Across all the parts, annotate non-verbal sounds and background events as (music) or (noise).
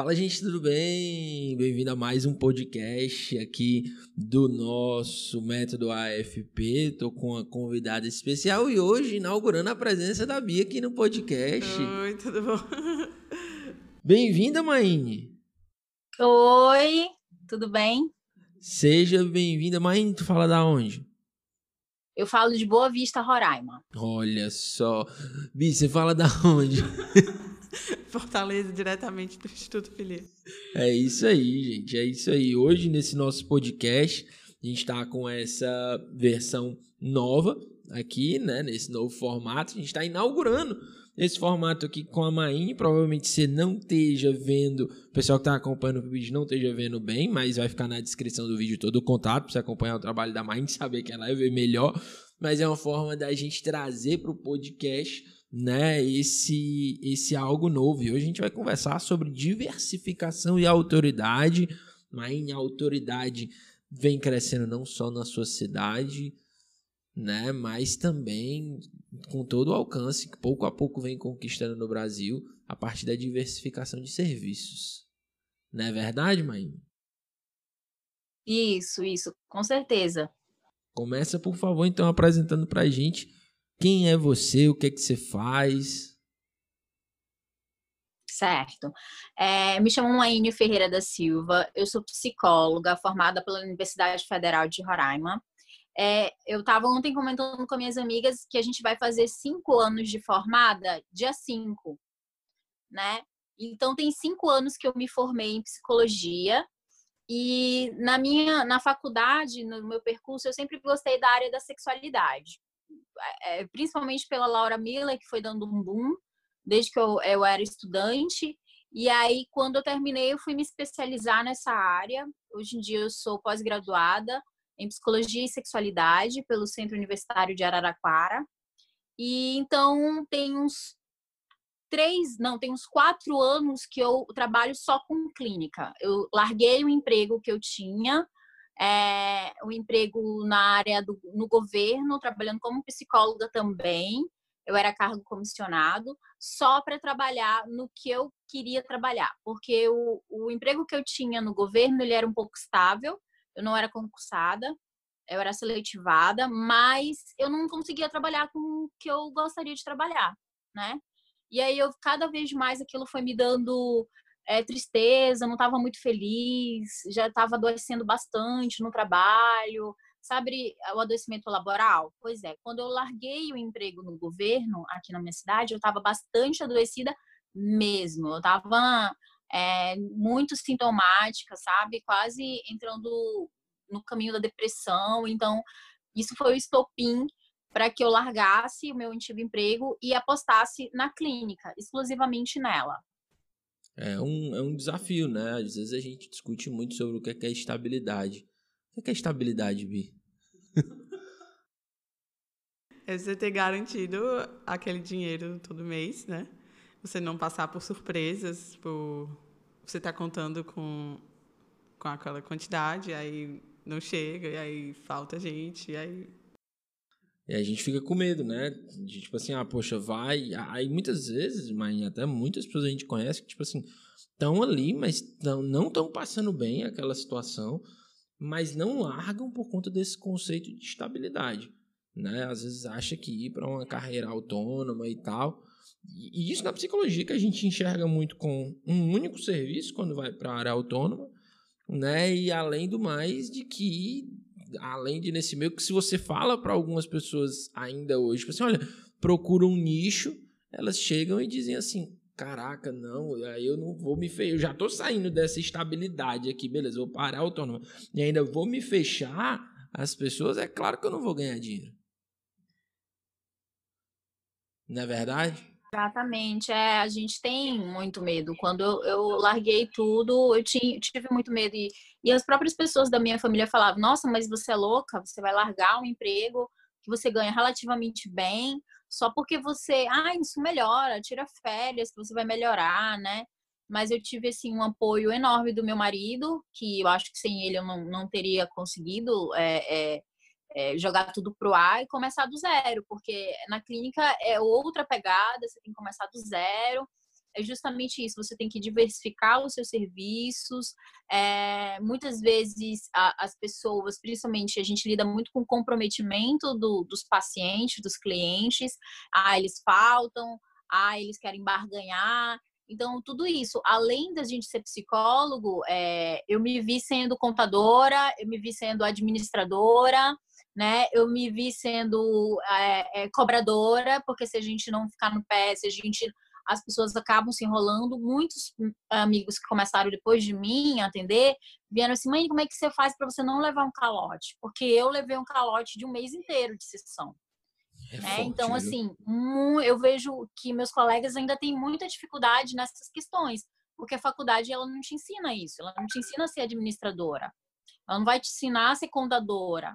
Fala, gente, tudo bem? Bem-vindo a mais um podcast aqui do nosso método AFP. Tô com uma convidada especial e hoje inaugurando a presença da Bia aqui no podcast. Oi, tudo bom? (laughs) Bem-vinda, Maine. Oi, tudo bem? Seja bem-vinda. Maine, tu fala da onde? Eu falo de Boa Vista, Roraima. Olha só. Bia, você fala da (laughs) onde? (laughs) Fortaleza, diretamente do Instituto Felipe. É isso aí, gente. É isso aí. Hoje, nesse nosso podcast, a gente está com essa versão nova aqui, né? Nesse novo formato. A gente está inaugurando esse formato aqui com a Maine. Provavelmente você não esteja vendo, o pessoal que está acompanhando o vídeo não esteja vendo bem, mas vai ficar na descrição do vídeo todo o contato para você acompanhar o trabalho da Maine, (laughs) saber que ela é melhor. Mas é uma forma da gente trazer para o podcast né, esse esse algo novo. E hoje a gente vai conversar sobre diversificação e autoridade. Mas a autoridade vem crescendo não só na sua cidade, né, mas também com todo o alcance que pouco a pouco vem conquistando no Brasil a partir da diversificação de serviços. Não é verdade, mãe? Isso, isso, com certeza. Começa, por favor, então apresentando para a gente quem é você? O que é que você faz? Certo. É, me chamo Laine Ferreira da Silva, eu sou psicóloga formada pela Universidade Federal de Roraima. É, eu estava ontem comentando com minhas amigas que a gente vai fazer cinco anos de formada dia 5, né? Então, tem cinco anos que eu me formei em psicologia e na minha na faculdade, no meu percurso, eu sempre gostei da área da sexualidade é, principalmente pela Laura Miller, que foi dando um boom desde que eu, eu era estudante. E aí, quando eu terminei, eu fui me especializar nessa área. Hoje em dia, eu sou pós-graduada em Psicologia e Sexualidade pelo Centro Universitário de Araraquara. E então, tem uns três, não, tem uns quatro anos que eu trabalho só com clínica. Eu larguei o emprego que eu tinha é, um emprego na área do no governo, trabalhando como psicóloga também. Eu era cargo comissionado, só para trabalhar no que eu queria trabalhar, porque o, o emprego que eu tinha no governo ele era um pouco estável, eu não era concursada, eu era seletivada, mas eu não conseguia trabalhar com o que eu gostaria de trabalhar, né? E aí eu cada vez mais aquilo foi me dando é, tristeza, não estava muito feliz, já estava adoecendo bastante no trabalho, sabe o adoecimento laboral? Pois é, quando eu larguei o emprego no governo aqui na minha cidade, eu estava bastante adoecida mesmo, eu estava é, muito sintomática, sabe? Quase entrando no caminho da depressão, então isso foi o estopim para que eu largasse o meu antigo emprego e apostasse na clínica, exclusivamente nela é um, é um desafio, né? Às vezes a gente discute muito sobre o que é, é estabilidade. O que é estabilidade, Bi? (laughs) É você ter garantido aquele dinheiro todo mês, né? Você não passar por surpresas, por você estar tá contando com, com aquela quantidade, aí não chega, e aí falta gente, e aí e a gente fica com medo, né? De tipo assim, ah, poxa, vai. Aí muitas vezes, mas até muitas pessoas a gente conhece que, tipo assim, estão ali, mas tão, não estão passando bem aquela situação, mas não largam por conta desse conceito de estabilidade. Né? Às vezes acha que ir para uma carreira autônoma e tal. E isso na psicologia que a gente enxerga muito com um único serviço quando vai para a área autônoma, né? E além do mais de que além de nesse meio, que se você fala para algumas pessoas ainda hoje, tipo assim, olha, procura um nicho, elas chegam e dizem assim, caraca, não, eu não vou me fechar, eu já tô saindo dessa estabilidade aqui, beleza, vou parar autônomo, e ainda vou me fechar, as pessoas, é claro que eu não vou ganhar dinheiro. Não é verdade? Exatamente, é, a gente tem muito medo. Quando eu, eu larguei tudo, eu tinha, tive muito medo. E, e as próprias pessoas da minha família falavam: Nossa, mas você é louca, você vai largar um emprego que você ganha relativamente bem, só porque você, ah, isso melhora, tira férias, você vai melhorar, né? Mas eu tive, assim, um apoio enorme do meu marido, que eu acho que sem ele eu não, não teria conseguido é, é, é, jogar tudo pro ar e começar do zero, porque na clínica é outra pegada, você tem que começar do zero. é justamente isso. Você tem que diversificar os seus serviços. É, muitas vezes a, as pessoas, principalmente, a gente lida muito com o comprometimento do, dos pacientes, dos clientes. Ah, eles faltam. Ah, eles querem barganhar. Então, tudo isso, além da gente ser psicólogo, é, eu me vi sendo contadora, eu me vi sendo administradora, né? Eu me vi sendo é, é, cobradora, porque se a gente não ficar no pé, se a gente as pessoas acabam se enrolando. Muitos amigos que começaram depois de mim a atender vieram assim: mãe, como é que você faz para você não levar um calote? Porque eu levei um calote de um mês inteiro de sessão. É né? forte, então, assim, eu vejo que meus colegas ainda têm muita dificuldade nessas questões, porque a faculdade ela não te ensina isso, ela não te ensina a ser administradora, ela não vai te ensinar a ser contadora,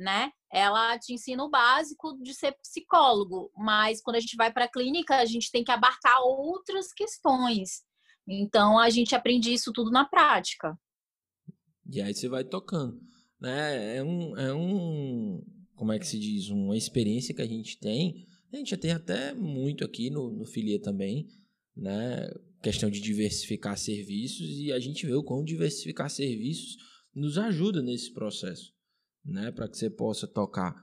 né? Ela te ensina o básico de ser psicólogo, mas quando a gente vai para a clínica, a gente tem que abarcar outras questões. Então, a gente aprende isso tudo na prática. E aí você vai tocando, né? É um, é um como é que se diz? Uma experiência que a gente tem. A gente já tem até muito aqui no, no Filia também, né? Questão de diversificar serviços e a gente vê o quão diversificar serviços nos ajuda nesse processo né, para que você possa tocar.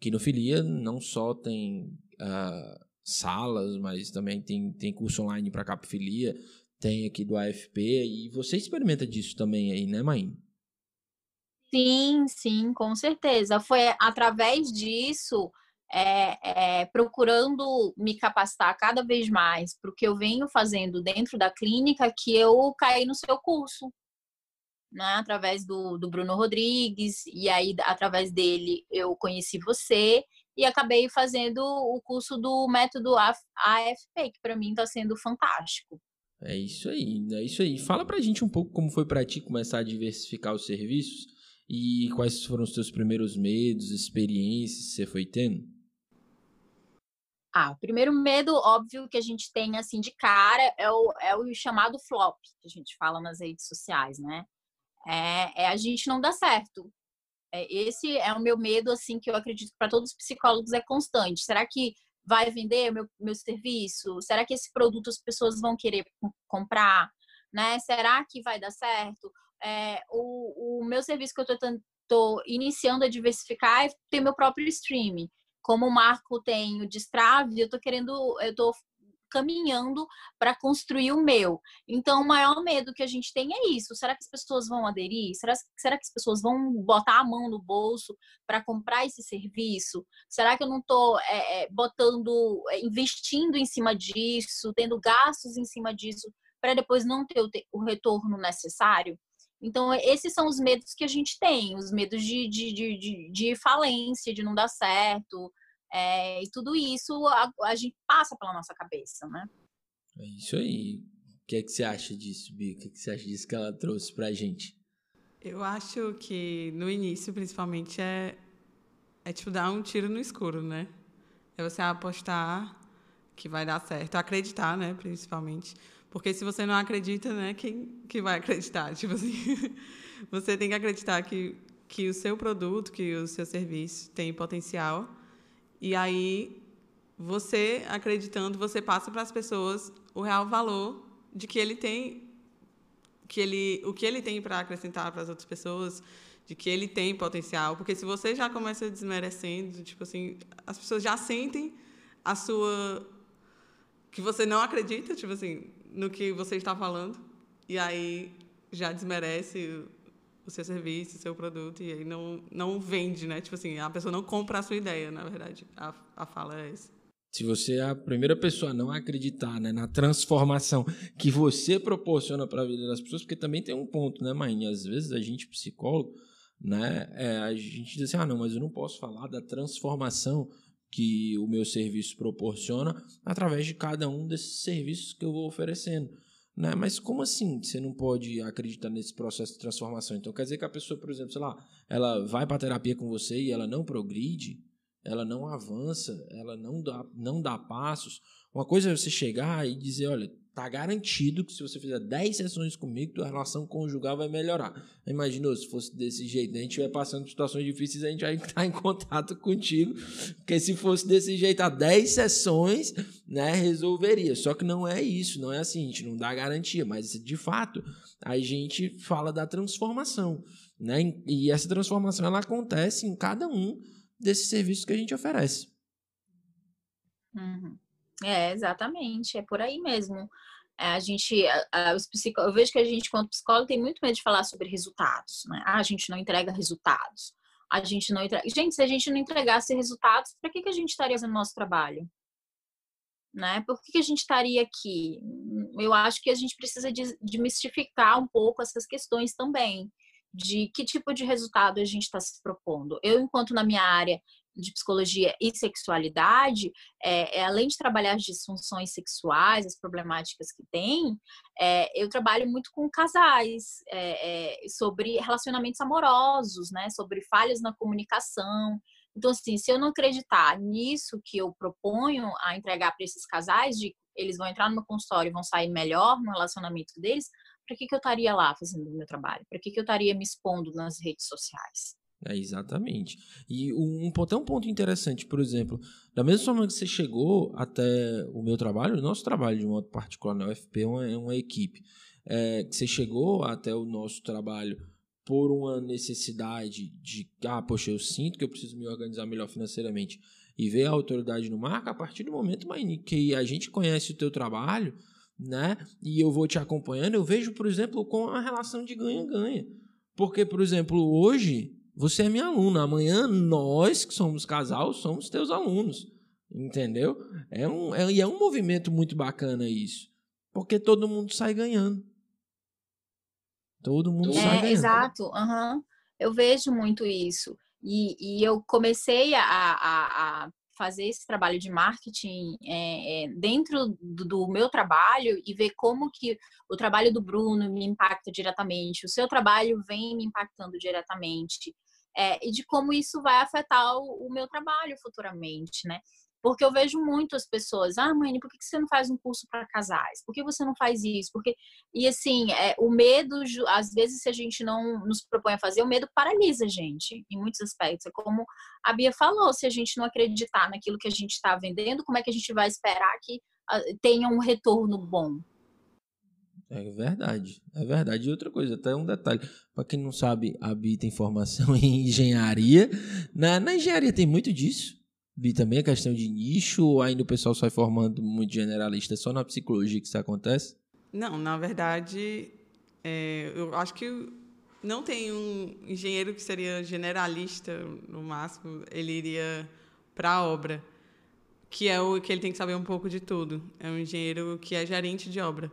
Que no Filia não só tem uh, salas, mas também tem, tem curso online para Capfilia, tem aqui do AFP, e você experimenta disso também aí, né, Maíne? Sim, sim, com certeza. Foi através disso, é, é, procurando me capacitar cada vez mais para o que eu venho fazendo dentro da clínica, que eu caí no seu curso né, através do, do Bruno Rodrigues, e aí através dele eu conheci você e acabei fazendo o curso do método AFP, que para mim está sendo fantástico. É isso aí, é isso aí. Fala pra gente um pouco como foi para ti começar a diversificar os serviços e quais foram os teus primeiros medos, experiências que você foi tendo? Ah, o primeiro medo, óbvio, que a gente tem assim de cara é o, é o chamado flop, que a gente fala nas redes sociais, né? É, é a gente não dá certo. É, esse é o meu medo, assim, que eu acredito para todos os psicólogos é constante. Será que vai vender meu, meu serviço? Será que esse produto as pessoas vão querer comprar? Né? Será que vai dar certo? É, o, o meu serviço que eu estou iniciando a diversificar é ter meu próprio streaming. Como o Marco tem o Destrave, eu estou querendo, eu estou caminhando para construir o meu. Então, o maior medo que a gente tem é isso. Será que as pessoas vão aderir? Será, será que as pessoas vão botar a mão no bolso para comprar esse serviço? Será que eu não estou é, é, botando, é, investindo em cima disso, tendo gastos em cima disso, para depois não ter o, o retorno necessário? Então, esses são os medos que a gente tem, os medos de, de, de, de, falência, de não dar certo, é, e tudo isso a, a, gente passa pela nossa cabeça, né? É isso aí. O que é que você acha disso, Bia? O que, é que você acha disso que ela trouxe pra gente? Eu acho que no início, principalmente, é, é tipo dar um tiro no escuro, né? É você apostar que vai dar certo, acreditar, né, principalmente. Porque se você não acredita, né, quem que vai acreditar? (laughs) Tipo assim, você tem que acreditar que, que o seu produto, que o seu serviço tem potencial e aí, você acreditando, você passa para as pessoas o real valor de que ele tem que ele o que ele tem para acrescentar para as outras pessoas, de que ele tem potencial, porque se você já começa desmerecendo, tipo assim, as pessoas já sentem a sua que você não acredita, tipo assim, no que você está falando, e aí já desmerece o seu serviço, o seu produto, e aí não, não vende, né? Tipo assim, a pessoa não compra a sua ideia, na verdade. A, a fala é essa. Se você é a primeira pessoa a não acreditar né, na transformação que você proporciona para a vida das pessoas, porque também tem um ponto, né, Maine? Às vezes a gente, psicólogo, né, é, a gente diz assim: ah, não, mas eu não posso falar da transformação que o meu serviço proporciona através de cada um desses serviços que eu vou oferecendo. Né? Mas como assim você não pode acreditar nesse processo de transformação? Então quer dizer que a pessoa, por exemplo, sei lá, ela vai para terapia com você e ela não progride? Ela não avança, ela não dá, não dá passos. Uma coisa é você chegar e dizer, olha, tá garantido que se você fizer 10 sessões comigo, tua relação conjugal vai melhorar. Imaginou se fosse desse jeito, a gente vai passando situações difíceis, a gente vai estar (laughs) em contato contigo, porque se fosse desse jeito, a 10 sessões, né, resolveria. Só que não é isso, não é assim, a gente não dá garantia, mas de fato, a gente fala da transformação, né? E essa transformação ela acontece em cada um desses serviços que a gente oferece. Uhum. É, exatamente, é por aí mesmo. É, a gente, a, a, os psicó... eu vejo que a gente, quanto psicólogo, tem muito medo de falar sobre resultados, né? Ah, a gente não entrega resultados. A gente não entrega. Gente, se a gente não entregasse resultados, para que, que a gente estaria fazendo nosso trabalho? Né? Por que, que a gente estaria aqui? Eu acho que a gente precisa de, de mistificar um pouco essas questões também de que tipo de resultado a gente está se propondo. Eu, enquanto na minha área de psicologia e sexualidade, é, é, além de trabalhar as disfunções sexuais, as problemáticas que tem, é, eu trabalho muito com casais, é, é, sobre relacionamentos amorosos, né, sobre falhas na comunicação. Então, assim, se eu não acreditar nisso que eu proponho a entregar para esses casais, de eles vão entrar no meu consultório e vão sair melhor no relacionamento deles, para que, que eu estaria lá fazendo o meu trabalho? Para que, que eu estaria me expondo nas redes sociais? É, exatamente. E um, até um ponto interessante, por exemplo, da mesma forma que você chegou até o meu trabalho, o nosso trabalho de modo particular na UFP é uma, é uma equipe, é, que você chegou até o nosso trabalho por uma necessidade de, ah, poxa, eu sinto que eu preciso me organizar melhor financeiramente e ver a autoridade no marca, a partir do momento que a gente conhece o teu trabalho, né, e eu vou te acompanhando, eu vejo, por exemplo, com a relação de ganha-ganha. Porque, por exemplo, hoje você é minha aluna. Amanhã nós, que somos casal, somos teus alunos. Entendeu? É um, é, e é um movimento muito bacana isso. Porque todo mundo sai ganhando. Todo mundo é, sai ganhando. Exato. Uhum. Eu vejo muito isso. E, e eu comecei a, a, a, fazer esse trabalho de marketing é, é, dentro do, do, meu trabalho e ver como que o trabalho do Bruno me impacta diretamente, o seu trabalho vem me impactando diretamente é, e de como isso vai afetar o, o, meu trabalho futuramente, né? Porque eu vejo muito as pessoas, ah, mãe, por que você não faz um curso para casais? Por que você não faz isso? Porque e assim, é, o medo, às vezes, se a gente não nos propõe a fazer, o medo paralisa a gente em muitos aspectos. É como a Bia falou, se a gente não acreditar naquilo que a gente está vendendo, como é que a gente vai esperar que ah, tenha um retorno bom? É verdade, é verdade. E outra coisa, até um detalhe, para quem não sabe, a Bi tem formação (laughs) em engenharia. Na, na engenharia tem muito disso. Bi também é questão de nicho, ou ainda o pessoal sai formando muito generalista, é só na psicologia que isso acontece? Não, na verdade, é, eu acho que não tem um engenheiro que seria generalista, no máximo, ele iria para a obra, que é o que ele tem que saber um pouco de tudo. É um engenheiro que é gerente de obra.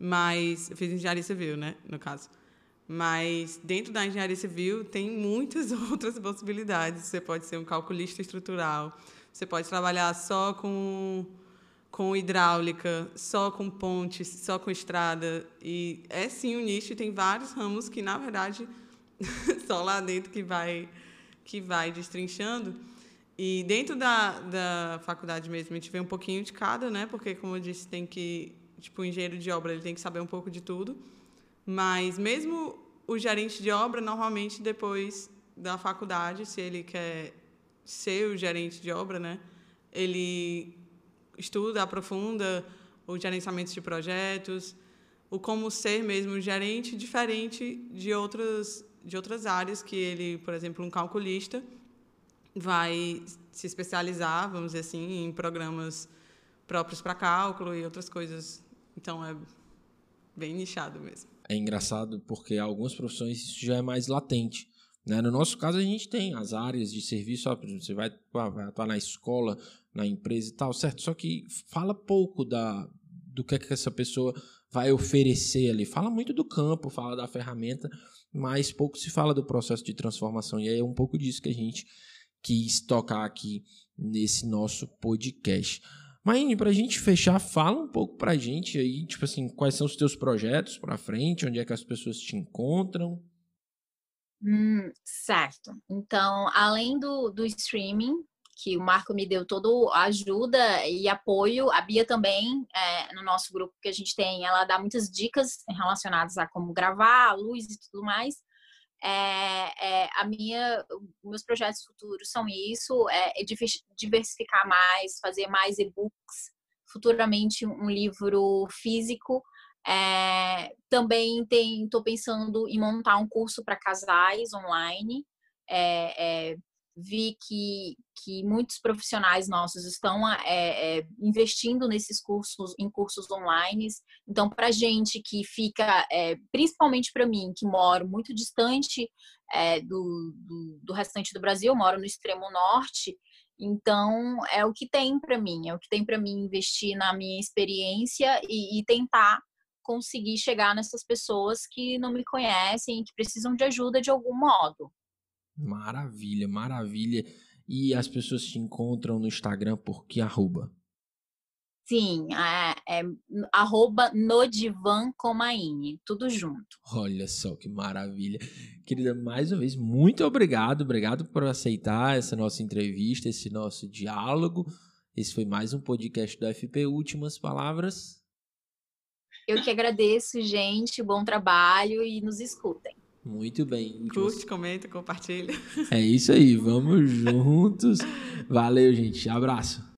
Mas eu fiz engenharia civil, né, no caso. Mas dentro da engenharia civil tem muitas (laughs) outras possibilidades. Você pode ser um calculista estrutural, você pode trabalhar só com com hidráulica, só com pontes, só com estrada e é sim um nicho e tem vários ramos que na verdade (laughs) só lá dentro que vai que vai destrinchando. E dentro da, da faculdade mesmo a gente vê um pouquinho de cada, né? Porque como eu disse, tem que tipo, o engenheiro de obra ele tem que saber um pouco de tudo. Mas mesmo o gerente de obra, normalmente depois da faculdade, se ele quer ser o gerente de obra, né, ele estuda, aprofunda o gerenciamento de projetos, o como ser mesmo gerente diferente de outras de outras áreas que ele, por exemplo, um calculista vai se especializar, vamos dizer assim, em programas próprios para cálculo e outras coisas então é bem nichado mesmo. É engraçado porque algumas profissões isso já é mais latente. Né? No nosso caso, a gente tem as áreas de serviço, ó, você vai, vai atuar na escola, na empresa e tal, certo? Só que fala pouco da, do que, é que essa pessoa vai oferecer ali. Fala muito do campo, fala da ferramenta, mas pouco se fala do processo de transformação. E é um pouco disso que a gente quis tocar aqui nesse nosso podcast. Maine, para a gente fechar, fala um pouco para a gente aí, tipo assim, quais são os teus projetos para frente, onde é que as pessoas te encontram? Hum, certo. Então, além do, do streaming, que o Marco me deu toda a ajuda e apoio. A Bia também, é, no nosso grupo que a gente tem, ela dá muitas dicas relacionadas a como gravar, a luz e tudo mais. É, é, a minha, meus projetos futuros são isso, é, é diversificar mais, fazer mais e-books, futuramente um livro físico. É, também estou pensando em montar um curso para casais online. Vi que, que muitos profissionais nossos estão é, é, investindo nesses cursos, em cursos online. Então, para gente que fica, é, principalmente para mim, que moro muito distante é, do, do, do, restante do Brasil, moro no extremo norte, então é o que tem para mim, é o que tem para mim investir na minha experiência e, e tentar conseguir chegar nessas pessoas que não me conhecem e que precisam de ajuda de algum modo. Maravilha, maravilha. E as pessoas te encontram no Instagram por que arroba? Sim, é, é arroba no divã Comaine, tudo junto. Olha só que maravilha. Querida, mais uma vez, muito obrigado. Obrigado por aceitar essa nossa entrevista, esse nosso diálogo. Esse foi mais um podcast do FP. Últimas palavras? Eu que agradeço, gente. Bom trabalho e nos escutem. Muito bem. Curte, comenta, compartilha. É isso aí. Vamos (laughs) juntos. Valeu, gente. Abraço.